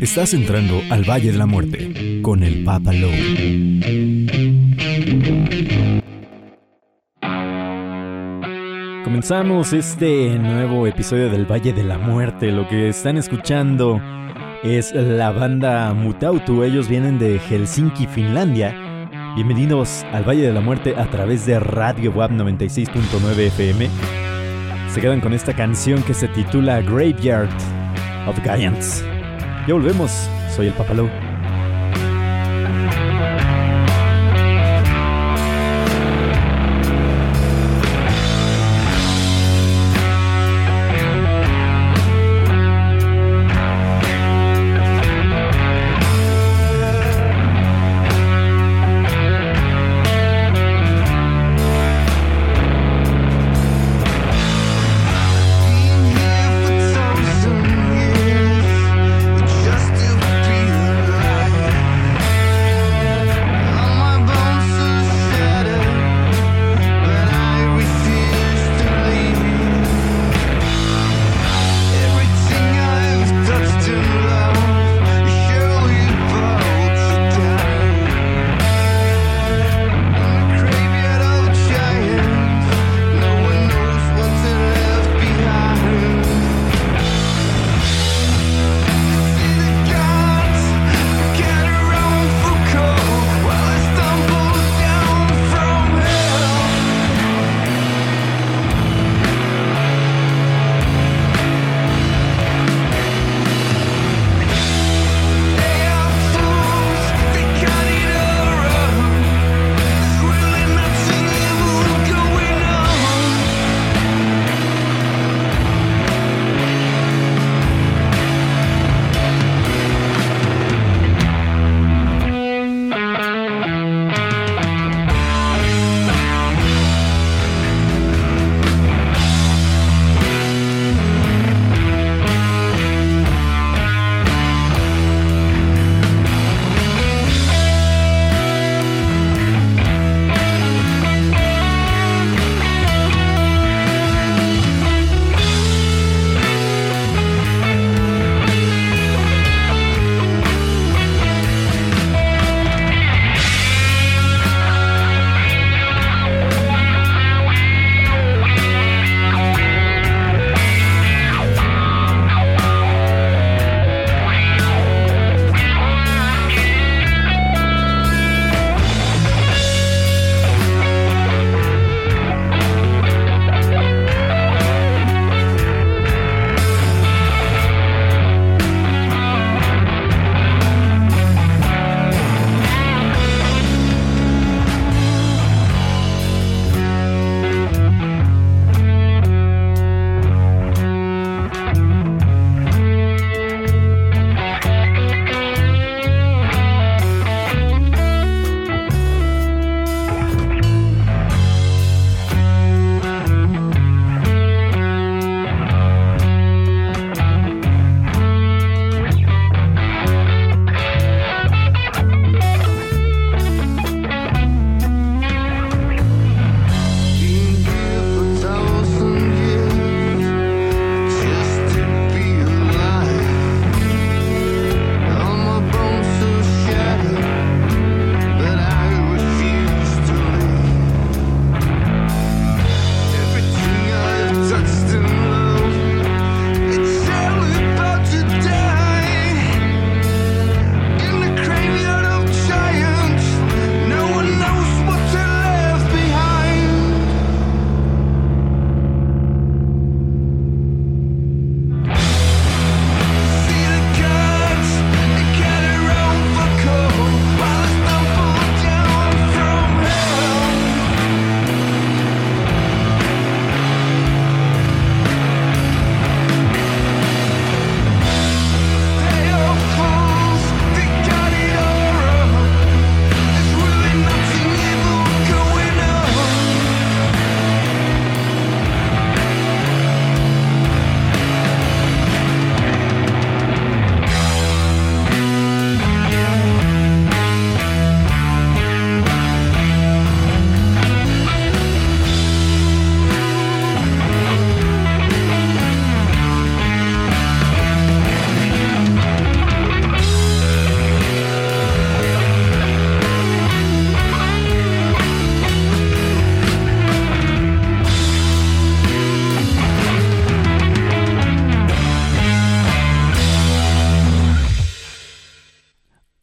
Estás entrando al Valle de la Muerte con el Papa Lowe. Comenzamos este nuevo episodio del Valle de la Muerte. Lo que están escuchando es la banda Mutautu. Ellos vienen de Helsinki, Finlandia. Bienvenidos al Valle de la Muerte a través de Radio Web 96.9 FM. Se quedan con esta canción que se titula Graveyard of Giants. Ya volvemos, soy el Papalou.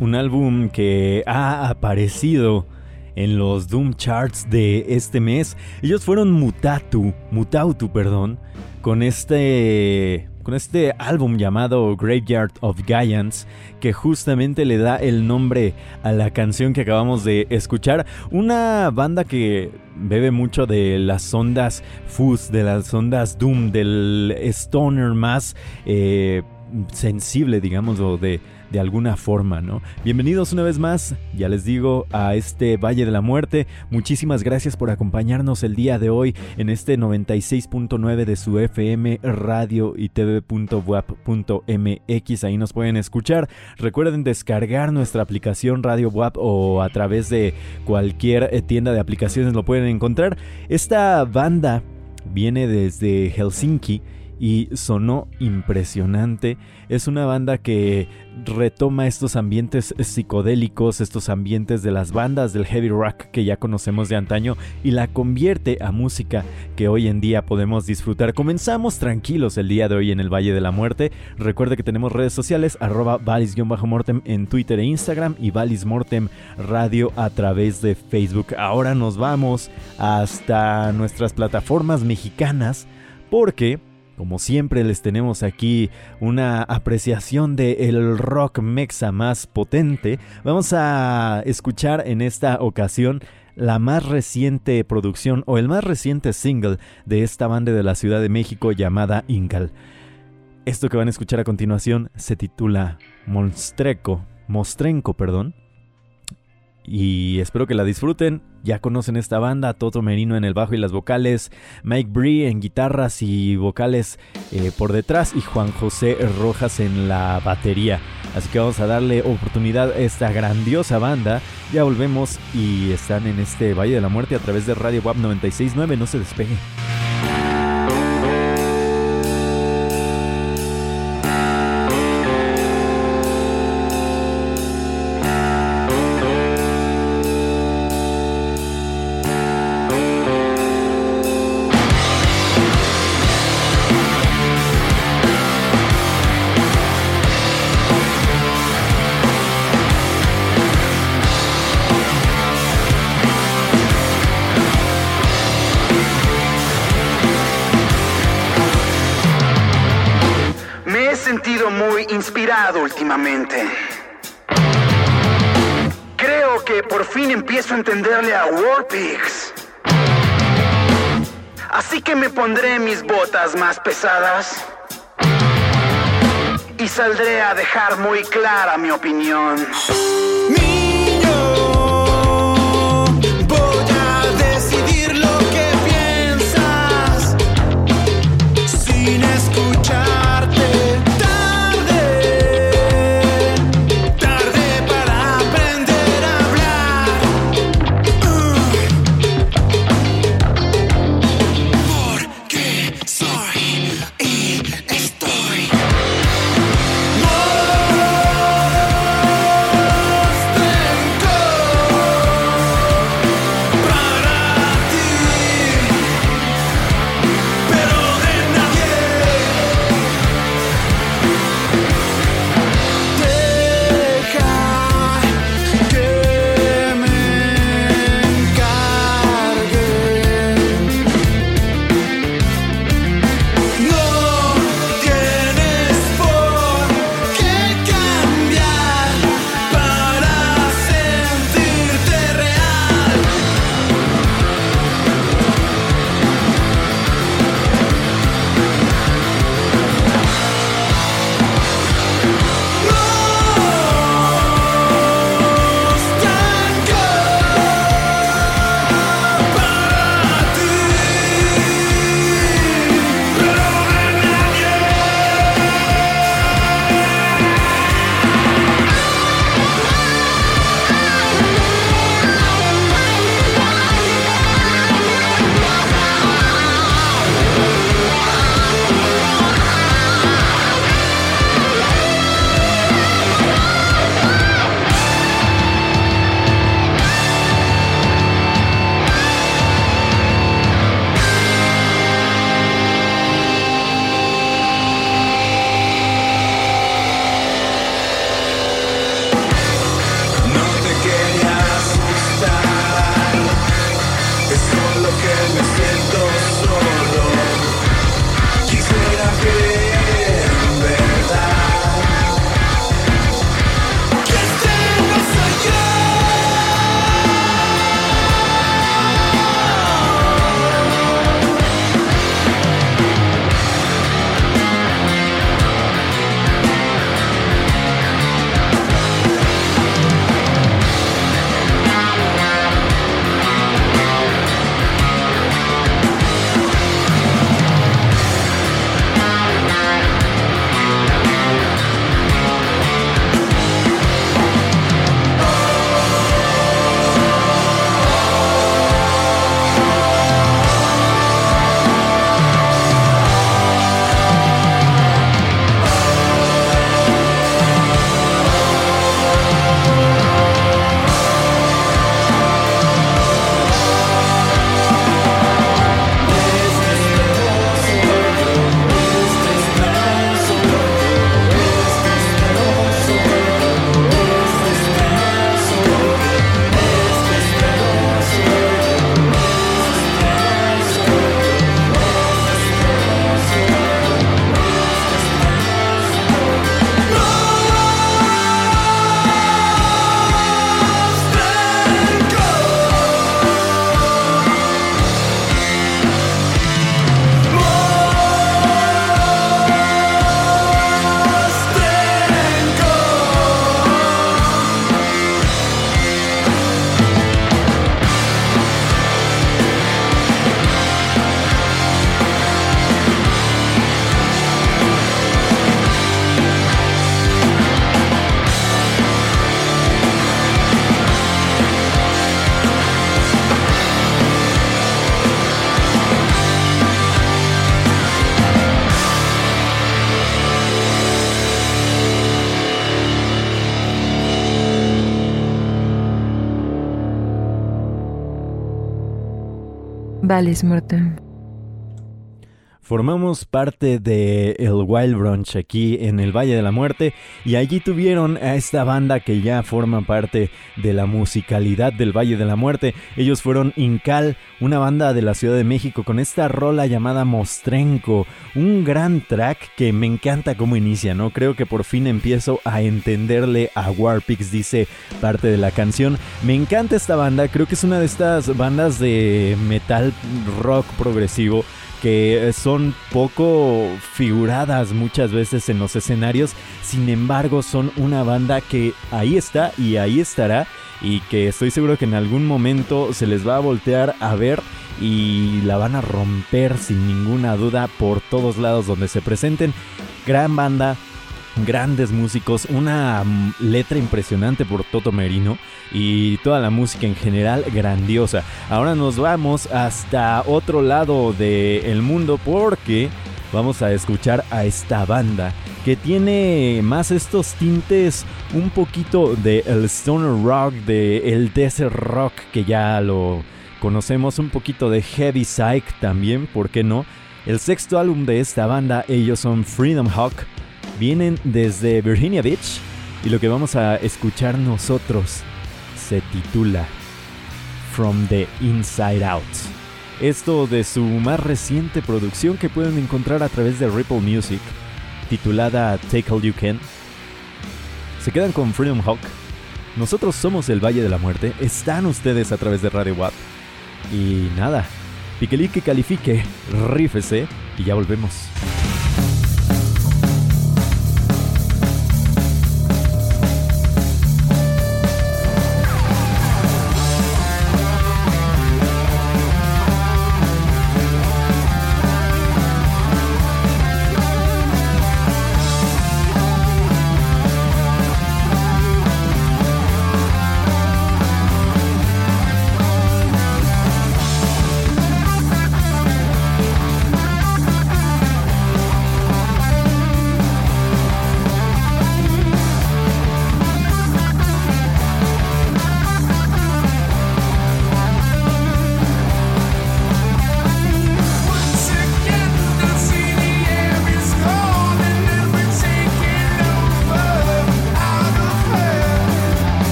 Un álbum que ha aparecido en los Doom Charts de este mes. Ellos fueron Mutatu, Mutautu, perdón, con este con este álbum llamado Graveyard of Giants, que justamente le da el nombre a la canción que acabamos de escuchar. Una banda que bebe mucho de las ondas fuzz, de las ondas Doom, del stoner más eh, sensible, digamos, o de de alguna forma, ¿no? Bienvenidos una vez más, ya les digo, a este Valle de la Muerte. Muchísimas gracias por acompañarnos el día de hoy en este 96.9 de su FM radio y tv.wap.mx. Ahí nos pueden escuchar. Recuerden descargar nuestra aplicación Radio WAP o a través de cualquier eh, tienda de aplicaciones lo pueden encontrar. Esta banda viene desde Helsinki y sonó impresionante. Es una banda que retoma estos ambientes psicodélicos, estos ambientes de las bandas del heavy rock que ya conocemos de antaño y la convierte a música que hoy en día podemos disfrutar. Comenzamos tranquilos el día de hoy en el Valle de la Muerte. Recuerde que tenemos redes sociales arroba valis-mortem en Twitter e Instagram y Valis Mortem Radio a través de Facebook. Ahora nos vamos hasta nuestras plataformas mexicanas porque como siempre les tenemos aquí una apreciación del el rock mexa más potente. Vamos a escuchar en esta ocasión la más reciente producción o el más reciente single de esta banda de la Ciudad de México llamada Ingal. Esto que van a escuchar a continuación se titula Monstreco, Mostrenco, perdón y espero que la disfruten. Ya conocen esta banda, Toto Merino en el bajo y las vocales, Mike Bree en guitarras y vocales eh, por detrás y Juan José Rojas en la batería. Así que vamos a darle oportunidad a esta grandiosa banda. Ya volvemos y están en este Valle de la Muerte a través de Radio WAP 969. No se despegue. Entenderle a Warpix. Así que me pondré mis botas más pesadas y saldré a dejar muy clara mi opinión. Vales Morton. Formamos parte de el Wild Brunch aquí en el Valle de la Muerte y allí tuvieron a esta banda que ya forma parte de la musicalidad del Valle de la Muerte. Ellos fueron Incal, una banda de la Ciudad de México con esta rola llamada Mostrenco, un gran track que me encanta cómo inicia, ¿no? Creo que por fin empiezo a entenderle a Warpix, dice parte de la canción. Me encanta esta banda, creo que es una de estas bandas de metal rock progresivo que son poco figuradas muchas veces en los escenarios, sin embargo son una banda que ahí está y ahí estará y que estoy seguro que en algún momento se les va a voltear a ver y la van a romper sin ninguna duda por todos lados donde se presenten. Gran banda, grandes músicos, una mm, letra impresionante por Toto Merino y toda la música en general grandiosa. Ahora nos vamos hasta otro lado del mundo porque vamos a escuchar a esta banda que tiene más estos tintes un poquito de el stoner rock, de el desert rock que ya lo conocemos, un poquito de heavy psych también, ¿por qué no? El sexto álbum de esta banda, ellos son Freedom Hawk Vienen desde Virginia Beach y lo que vamos a escuchar nosotros se titula From the Inside Out. Esto de su más reciente producción que pueden encontrar a través de Ripple Music, titulada Take All You Can. Se quedan con Freedom Hawk. Nosotros somos el Valle de la Muerte. Están ustedes a través de Radio WAP. Y nada, piquelique califique, rífese y ya volvemos.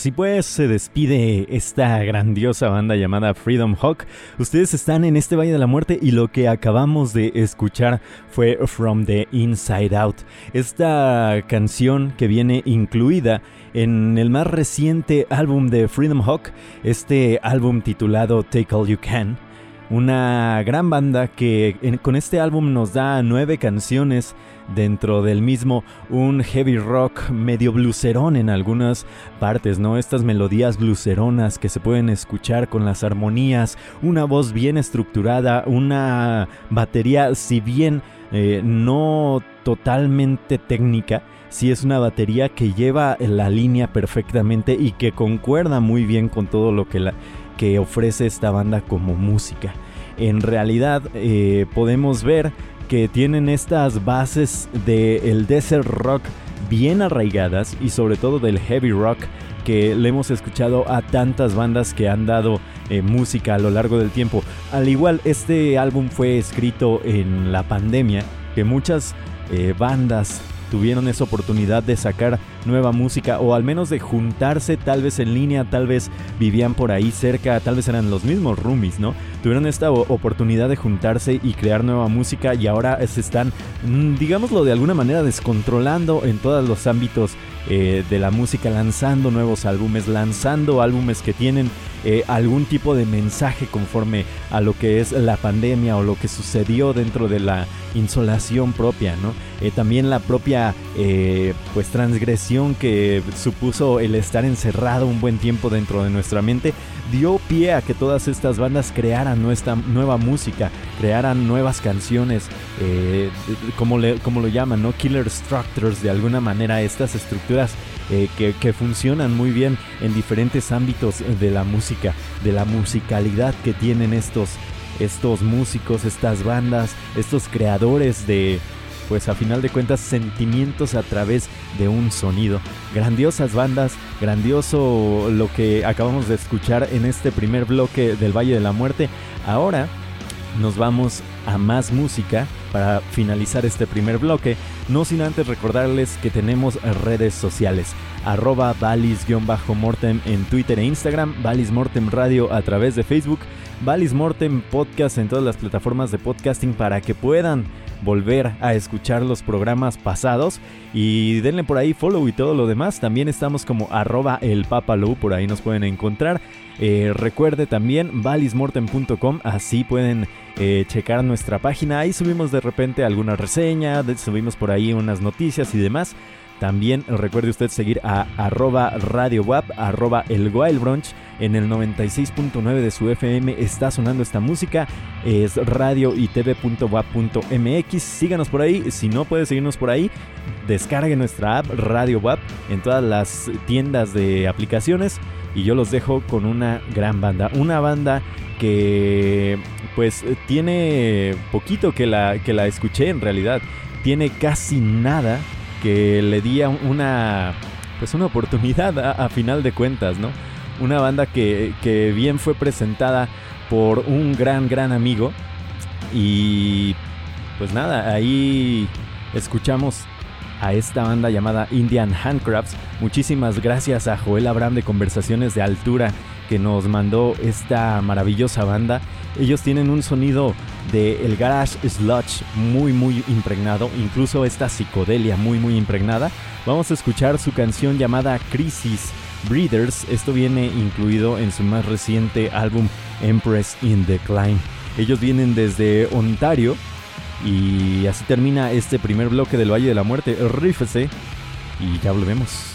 Así pues, se despide esta grandiosa banda llamada Freedom Hawk. Ustedes están en este Valle de la Muerte y lo que acabamos de escuchar fue From the Inside Out. Esta canción que viene incluida en el más reciente álbum de Freedom Hawk, este álbum titulado Take All You Can una gran banda que con este álbum nos da nueve canciones dentro del mismo, un heavy rock medio blucerón en algunas partes, ¿no? Estas melodías bluceronas que se pueden escuchar con las armonías, una voz bien estructurada, una batería, si bien eh, no totalmente técnica, sí es una batería que lleva la línea perfectamente y que concuerda muy bien con todo lo que la que ofrece esta banda como música. En realidad eh, podemos ver que tienen estas bases del desert rock bien arraigadas y sobre todo del heavy rock que le hemos escuchado a tantas bandas que han dado eh, música a lo largo del tiempo. Al igual, este álbum fue escrito en la pandemia, que muchas eh, bandas tuvieron esa oportunidad de sacar nueva música o al menos de juntarse tal vez en línea, tal vez vivían por ahí cerca, tal vez eran los mismos roomies, ¿no? Tuvieron esta oportunidad de juntarse y crear nueva música y ahora se están, mm, digámoslo de alguna manera, descontrolando en todos los ámbitos eh, de la música, lanzando nuevos álbumes, lanzando álbumes que tienen eh, algún tipo de mensaje conforme a lo que es la pandemia o lo que sucedió dentro de la insolación propia, ¿no? Eh, también la propia pues transgresión que supuso el estar encerrado un buen tiempo dentro de nuestra mente dio pie a que todas estas bandas crearan nuestra nueva música, crearan nuevas canciones, como, le, como lo llaman, ¿no? Killer Structures, de alguna manera, estas estructuras eh, que, funcionan muy bien en diferentes ámbitos de la música, de la musicalidad que tienen estos, estos músicos, estas bandas, estos creadores de, pues a final de cuentas, sentimientos a través de un sonido. Grandiosas bandas, grandioso lo que acabamos de escuchar en este primer bloque del Valle de la Muerte. Ahora nos vamos a más música para finalizar este primer bloque, no sin antes recordarles que tenemos redes sociales, arroba valis-mortem en Twitter e Instagram, Valis Mortem Radio a través de Facebook, Valis Mortem Podcast en todas las plataformas de podcasting para que puedan volver a escuchar los programas pasados y denle por ahí follow y todo lo demás. También estamos como arroba el papalou, por ahí nos pueden encontrar. Eh, recuerde también valismortem.com, así pueden eh, checar nuestra página. Ahí subimos de repente alguna reseña, subimos por ahí unas noticias y demás. También recuerde usted seguir a arroba Radio arroba el Wild Brunch. En el 96.9 de su FM está sonando esta música. Es radio. Síganos por ahí. Si no puede seguirnos por ahí, descargue nuestra app Radio WAP en todas las tiendas de aplicaciones. Y yo los dejo con una gran banda. Una banda que pues tiene poquito que la, que la escuché en realidad. Tiene casi nada que le di una, pues una oportunidad a, final de cuentas, ¿no? Una banda que, que bien fue presentada por un gran, gran amigo. Y pues nada, ahí escuchamos a esta banda llamada Indian Handcrafts. Muchísimas gracias a Joel Abraham de Conversaciones de Altura que nos mandó esta maravillosa banda. Ellos tienen un sonido de el garage sludge muy muy impregnado, incluso esta psicodelia muy muy impregnada. Vamos a escuchar su canción llamada Crisis Breeders. Esto viene incluido en su más reciente álbum Empress in Decline. Ellos vienen desde Ontario y así termina este primer bloque del Valle de la Muerte. Rífese y ya volvemos.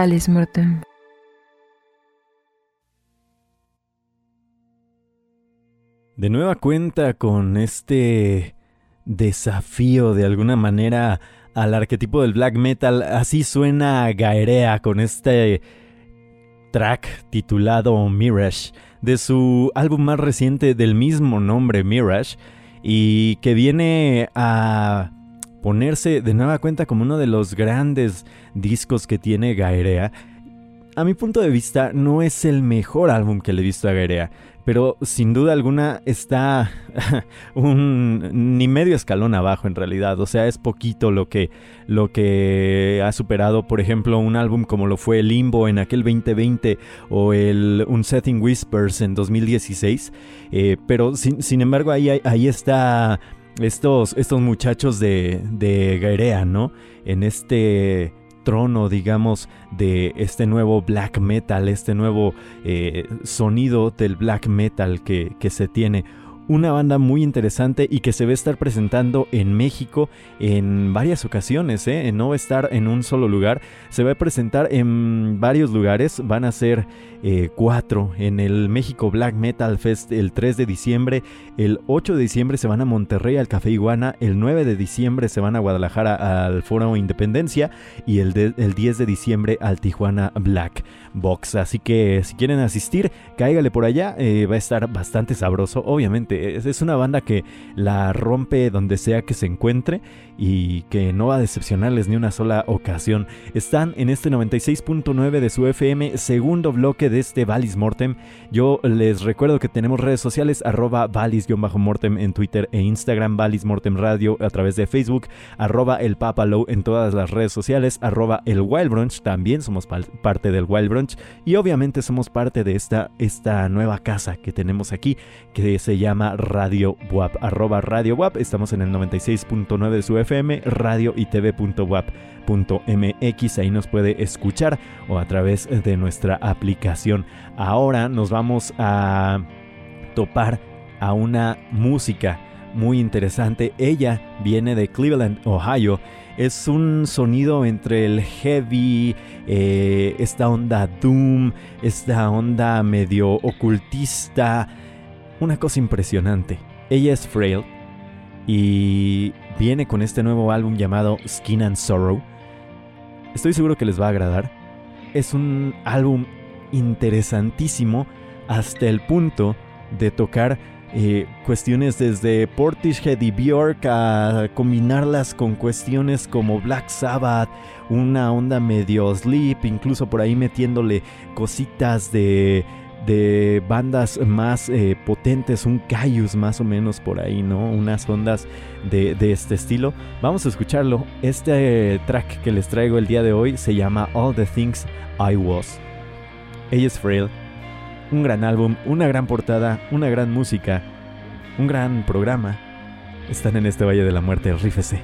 Valis Mortem. De nueva cuenta con este desafío de alguna manera al arquetipo del black metal, así suena Gaerea con este track titulado Mirage de su álbum más reciente del mismo nombre Mirage y que viene a ponerse de nueva cuenta como uno de los grandes discos que tiene Gaerea. A mi punto de vista no es el mejor álbum que le he visto a Gaerea pero sin duda alguna está un ni medio escalón abajo en realidad, o sea, es poquito lo que lo que ha superado, por ejemplo, un álbum como lo fue Limbo en aquel 2020 o el Unsetting Whispers en 2016, eh, pero sin, embargo ahí, ahí está estos, estos muchachos de, de Gairea, ¿no? En este trono, digamos, de este nuevo black metal, este nuevo eh, sonido del black metal que, que se tiene una banda muy interesante y que se va a estar presentando en México en varias ocasiones, ¿eh? no va a estar en un solo lugar, se va a presentar en varios lugares, van a ser eh, cuatro en el México Black Metal Fest el 3 de diciembre, el 8 de diciembre se van a Monterrey al Café Iguana, el 9 de diciembre se van a Guadalajara al Foro Independencia y el, el 10 de diciembre al Tijuana Black Box, así que si quieren asistir, cáigale por allá, eh, va a estar bastante sabroso, obviamente es, una banda que la rompe donde sea que se encuentre y que no va a decepcionarles ni una sola ocasión. Están en este 96.9 de su FM, segundo bloque de este Valis Mortem. Yo les recuerdo que tenemos redes sociales, arroba Valis-Mortem en Twitter e Instagram, Valis Mortem Radio a través de Facebook, arroba el Papalow en todas las redes sociales, arroba el Wild Brunch, también somos parte del Wild Brunch y obviamente somos parte de esta, esta nueva casa que tenemos aquí que se llama Radio WAP, arroba Radio. Estamos en el 96.9 de su FM, radio y tv.wap.mx. Ahí nos puede escuchar o a través de nuestra aplicación. Ahora nos vamos a topar a una música muy interesante. Ella viene de Cleveland, Ohio. Es un sonido entre el heavy, eh, esta onda doom, esta onda medio ocultista, una cosa impresionante. Ella es Frail y viene con este nuevo álbum llamado Skin and Sorrow. Estoy seguro que les va a agradar. Es un álbum interesantísimo hasta el punto de tocar eh, cuestiones desde Portishead y Bjork a combinarlas con cuestiones como Black Sabbath, una onda medio sleep, incluso por ahí metiéndole cositas de de bandas más eh, potentes, un Caius más o menos por ahí, ¿no? Unas ondas de, este estilo. Vamos a escucharlo. Este track que les traigo el día de hoy se llama All the Things I Was. Ella es Frail. Un gran álbum, una gran portada, una gran música, un gran programa. Están en este Valle de la Muerte, rífese.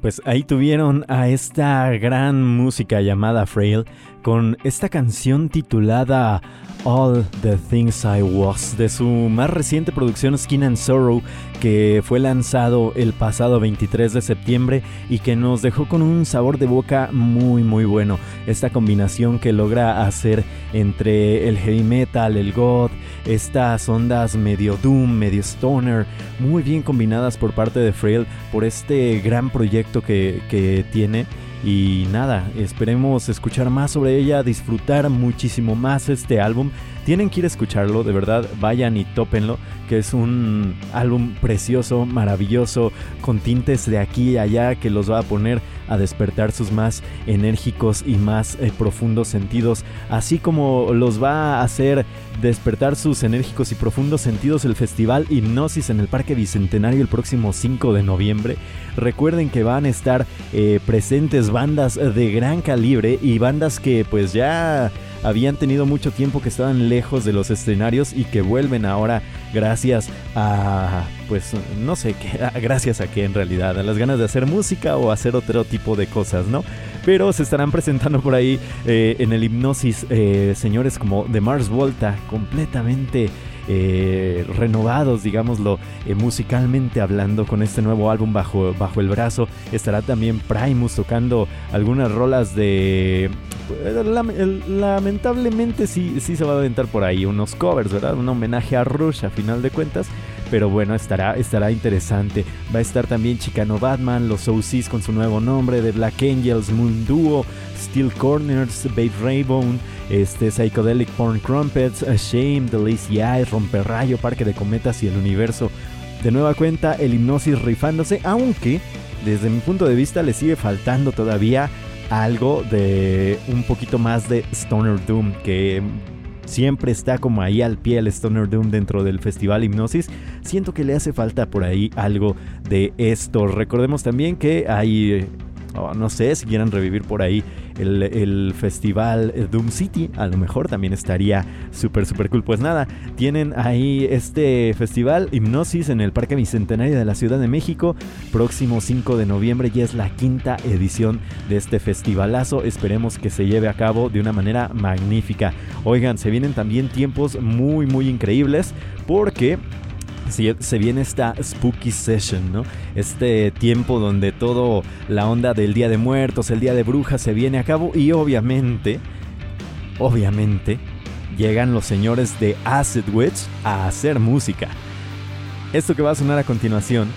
Pues ahí tuvieron a esta gran música llamada Frail con esta canción titulada All the Things I Was de su más reciente producción Skin and Sorrow que fue lanzado el pasado 23 de septiembre y que nos dejó con un sabor de boca muy muy bueno. Esta combinación que logra hacer entre el heavy metal, el goth, estas ondas medio doom, medio stoner, muy bien combinadas por parte de Frail por este gran proyecto que, que tiene. Y nada, esperemos escuchar más sobre ella, disfrutar muchísimo más este álbum. Tienen que ir a escucharlo, de verdad, vayan y tópenlo, que es un álbum precioso, maravilloso, con tintes de aquí y allá que los va a poner a despertar sus más enérgicos y más eh, profundos sentidos, así como los va a hacer despertar sus enérgicos y profundos sentidos el festival Hipnosis en el Parque Bicentenario el próximo 5 de noviembre. Recuerden que van a estar eh, presentes bandas de gran calibre y bandas que pues ya habían tenido mucho tiempo que estaban lejos de los escenarios y que vuelven ahora gracias a, pues no sé, qué, gracias a qué en realidad, a las ganas de hacer música o hacer otro tipo de cosas, ¿no? Pero se estarán presentando por ahí eh, en el hipnosis eh, señores como The Mars Volta, completamente eh, renovados, digámoslo, eh, musicalmente hablando, con este nuevo álbum bajo, bajo el brazo. Estará también Primus tocando algunas rolas de... Eh, lamentablemente sí, sí se va a aventar por ahí unos covers, ¿verdad? Un homenaje a Rush a final de cuentas. Pero bueno, estará, estará interesante. Va a estar también Chicano Batman, los OCs con su nuevo nombre, The Black Angels, Moon Duo, Steel Corners, Babe Raybone, este, Psychedelic Porn Crumpets, Shame, The Lazy Eyes, Romperrayo, Parque de Cometas y el Universo. De nueva cuenta, el hipnosis rifándose, aunque desde mi punto de vista le sigue faltando todavía algo de un poquito más de Stoner Doom, que siempre está como ahí al pie el Stoner Doom dentro del festival Hipnosis. Siento que le hace falta por ahí algo de esto. Recordemos también que hay no sé si quieran revivir por ahí el, festival Doom City, a lo mejor también estaría súper, súper cool. Pues nada, tienen ahí este festival Hipnosis en el Parque Bicentenario de la Ciudad de México, próximo 5 de noviembre, y es la quinta edición de este festivalazo. Esperemos que se lleve a cabo de una manera magnífica. Oigan, se vienen también tiempos muy, muy increíbles porque se viene esta spooky session, ¿no? Este tiempo donde todo la onda del Día de Muertos, el Día de Brujas se viene a cabo y obviamente, obviamente, llegan los señores de Acid Witch a hacer música. Esto que va a sonar a continuación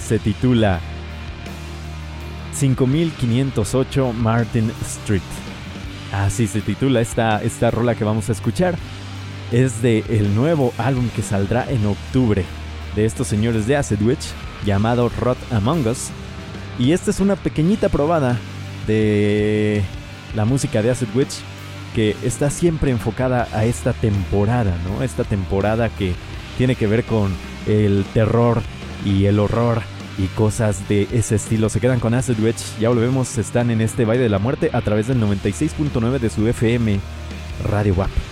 se titula 5508 Martin Street. Así se titula esta, esta rola que vamos a escuchar es de el nuevo álbum que saldrá en octubre de estos señores de Acid Witch llamado Rot Among Us. Y esta es una pequeñita probada de la música de Acid Witch que está siempre enfocada a esta temporada, ¿no? Esta temporada que tiene que ver con el terror y el horror y cosas de ese estilo. Se quedan con Acid Witch, ya volvemos, están en este baile de la muerte a través del 96.9 de su FM Radio WAP.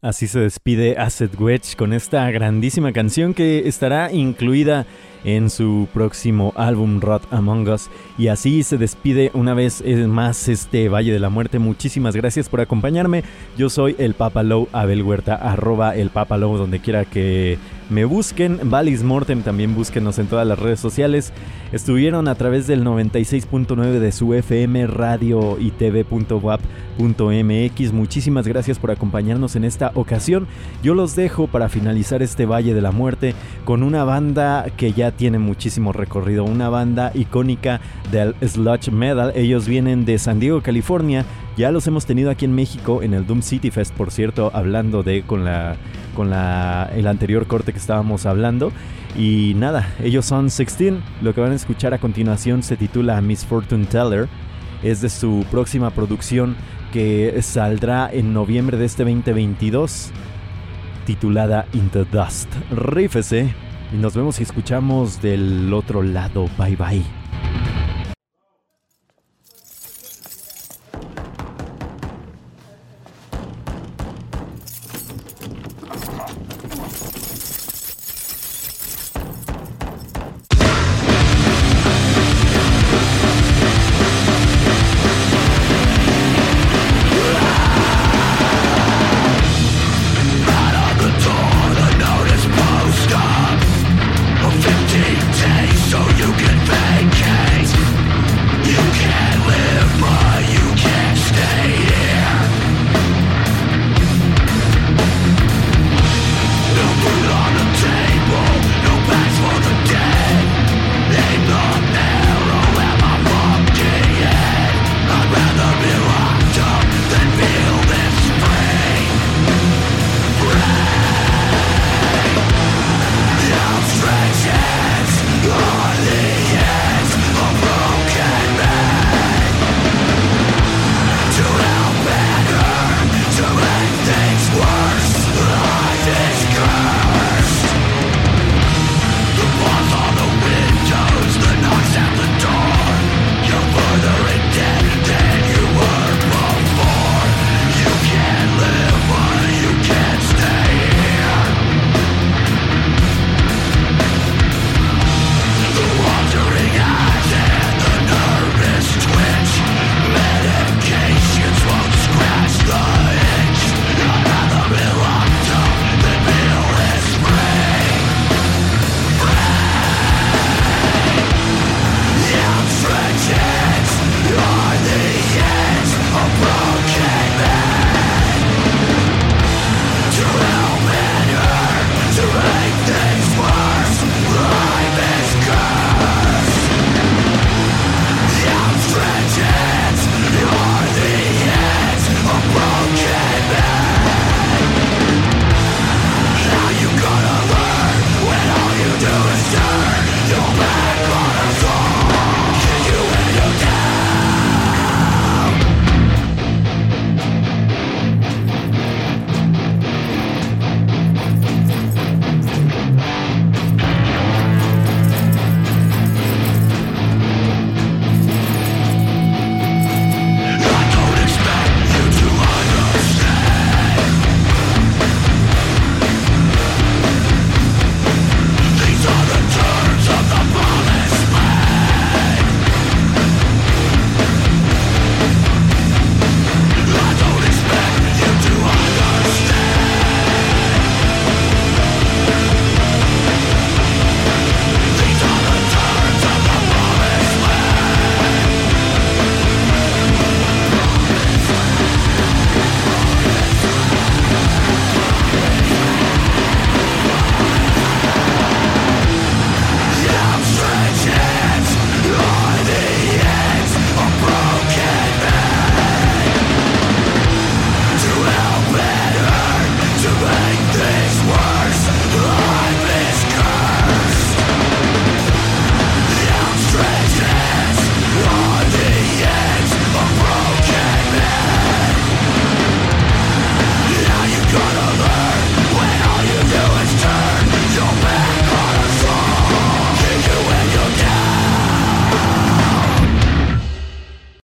Así se despide Acid Wedge con esta grandísima canción que estará incluida en su próximo álbum Rot Among Us. Y así se despide una vez más este Valle de la Muerte. Muchísimas gracias por acompañarme. Yo soy el Papa Low, Abel Huerta, arroba el Papa Low, donde quiera que me busquen. Valis Mortem, también búsquenos en todas las redes sociales. Estuvieron a través del 96.9 de su FM radio y tv.wap.mx. Muchísimas gracias por acompañarnos en esta ocasión. Yo los dejo para finalizar este Valle de la Muerte con una banda que ya tiene muchísimo recorrido, una banda icónica del sludge metal. Ellos vienen de San Diego, California. Ya los hemos tenido aquí en México en el Doom City Fest, por cierto, hablando de con la con la el anterior corte que estábamos hablando. Y nada, ellos son 16. Lo que van a escuchar a continuación se titula Miss Fortune Teller. Es de su próxima producción que saldrá en noviembre de este 2022, titulada Into Dust. Rífese y nos vemos y escuchamos del otro lado. Bye bye.